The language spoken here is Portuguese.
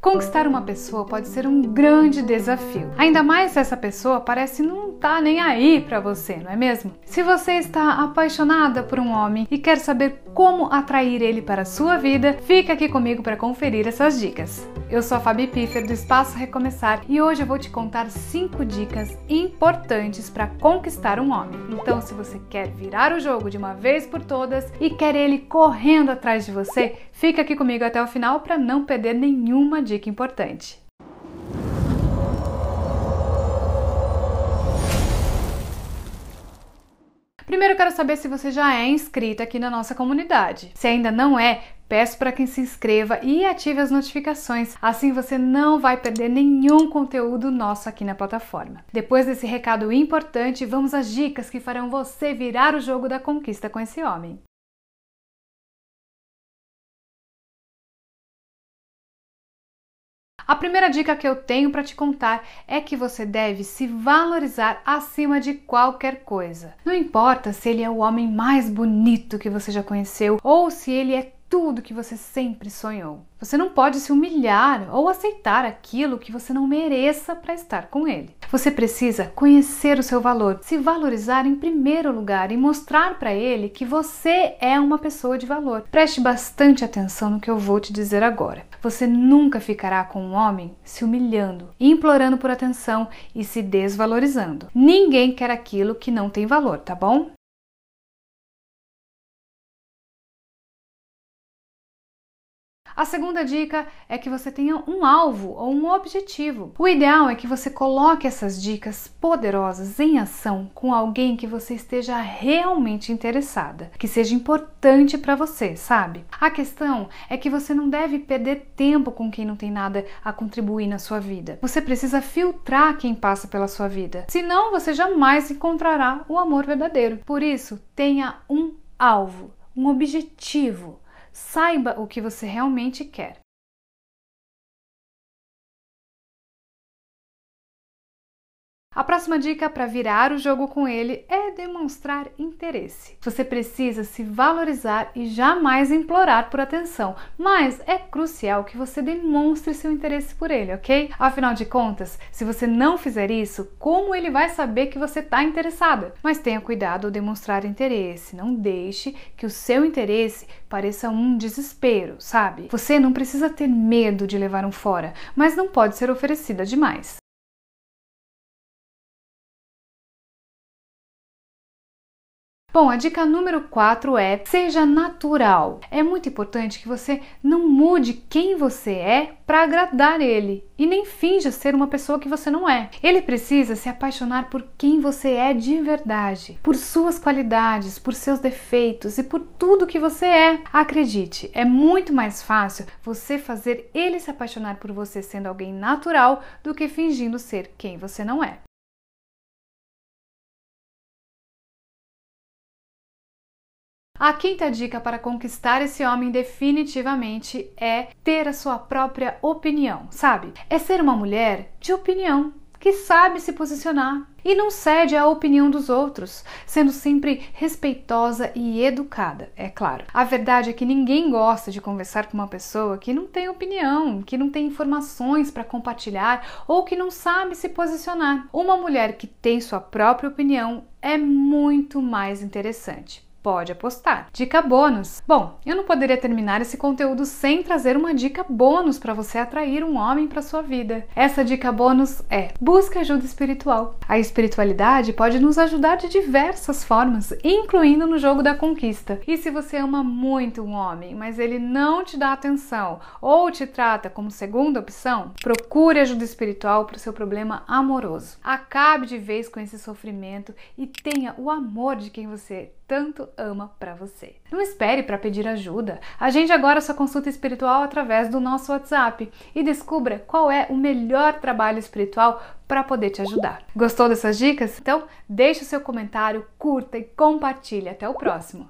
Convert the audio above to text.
Conquistar uma pessoa pode ser um grande desafio, ainda mais se essa pessoa parece não estar tá nem aí para você, não é mesmo? Se você está apaixonada por um homem e quer saber como atrair ele para a sua vida, fica aqui comigo para conferir essas dicas. Eu sou a Fabi Piffer do Espaço Recomeçar e hoje eu vou te contar 5 dicas importantes para conquistar um homem. Então, se você quer virar o jogo de uma vez por todas e quer ele correndo atrás de você, fica aqui comigo até o final para não perder nenhuma dica dica importante. Primeiro eu quero saber se você já é inscrita aqui na nossa comunidade. Se ainda não é, peço para que se inscreva e ative as notificações. Assim você não vai perder nenhum conteúdo nosso aqui na plataforma. Depois desse recado importante, vamos às dicas que farão você virar o jogo da conquista com esse homem. A primeira dica que eu tenho para te contar é que você deve se valorizar acima de qualquer coisa. Não importa se ele é o homem mais bonito que você já conheceu ou se ele é tudo que você sempre sonhou. Você não pode se humilhar ou aceitar aquilo que você não mereça para estar com ele. Você precisa conhecer o seu valor, se valorizar em primeiro lugar e mostrar para ele que você é uma pessoa de valor. Preste bastante atenção no que eu vou te dizer agora. Você nunca ficará com um homem se humilhando, implorando por atenção e se desvalorizando. Ninguém quer aquilo que não tem valor, tá bom? A segunda dica é que você tenha um alvo ou um objetivo. O ideal é que você coloque essas dicas poderosas em ação com alguém que você esteja realmente interessada, que seja importante para você, sabe? A questão é que você não deve perder tempo com quem não tem nada a contribuir na sua vida. Você precisa filtrar quem passa pela sua vida, senão você jamais encontrará o amor verdadeiro. Por isso, tenha um alvo, um objetivo Saiba o que você realmente quer. Próxima dica para virar o jogo com ele é demonstrar interesse. Você precisa se valorizar e jamais implorar por atenção, mas é crucial que você demonstre seu interesse por ele, ok? Afinal de contas, se você não fizer isso, como ele vai saber que você está interessada? Mas tenha cuidado ao demonstrar interesse, não deixe que o seu interesse pareça um desespero, sabe? Você não precisa ter medo de levar um fora, mas não pode ser oferecida demais. Bom, a dica número 4 é seja natural. É muito importante que você não mude quem você é para agradar ele e nem finja ser uma pessoa que você não é. Ele precisa se apaixonar por quem você é de verdade, por suas qualidades, por seus defeitos e por tudo que você é. Acredite, é muito mais fácil você fazer ele se apaixonar por você sendo alguém natural do que fingindo ser quem você não é. A quinta dica para conquistar esse homem definitivamente é ter a sua própria opinião, sabe? É ser uma mulher de opinião, que sabe se posicionar e não cede à opinião dos outros, sendo sempre respeitosa e educada, é claro. A verdade é que ninguém gosta de conversar com uma pessoa que não tem opinião, que não tem informações para compartilhar ou que não sabe se posicionar. Uma mulher que tem sua própria opinião é muito mais interessante. Pode apostar. Dica bônus. Bom, eu não poderia terminar esse conteúdo sem trazer uma dica bônus para você atrair um homem para sua vida. Essa dica bônus é: busque ajuda espiritual. A espiritualidade pode nos ajudar de diversas formas, incluindo no jogo da conquista. E se você ama muito um homem, mas ele não te dá atenção ou te trata como segunda opção, procure ajuda espiritual para o seu problema amoroso. Acabe de vez com esse sofrimento e tenha o amor de quem você tanto ama para você. Não espere para pedir ajuda. Agende agora sua consulta espiritual através do nosso WhatsApp e descubra qual é o melhor trabalho espiritual para poder te ajudar. Gostou dessas dicas? Então, deixe o seu comentário, curta e compartilhe. Até o próximo.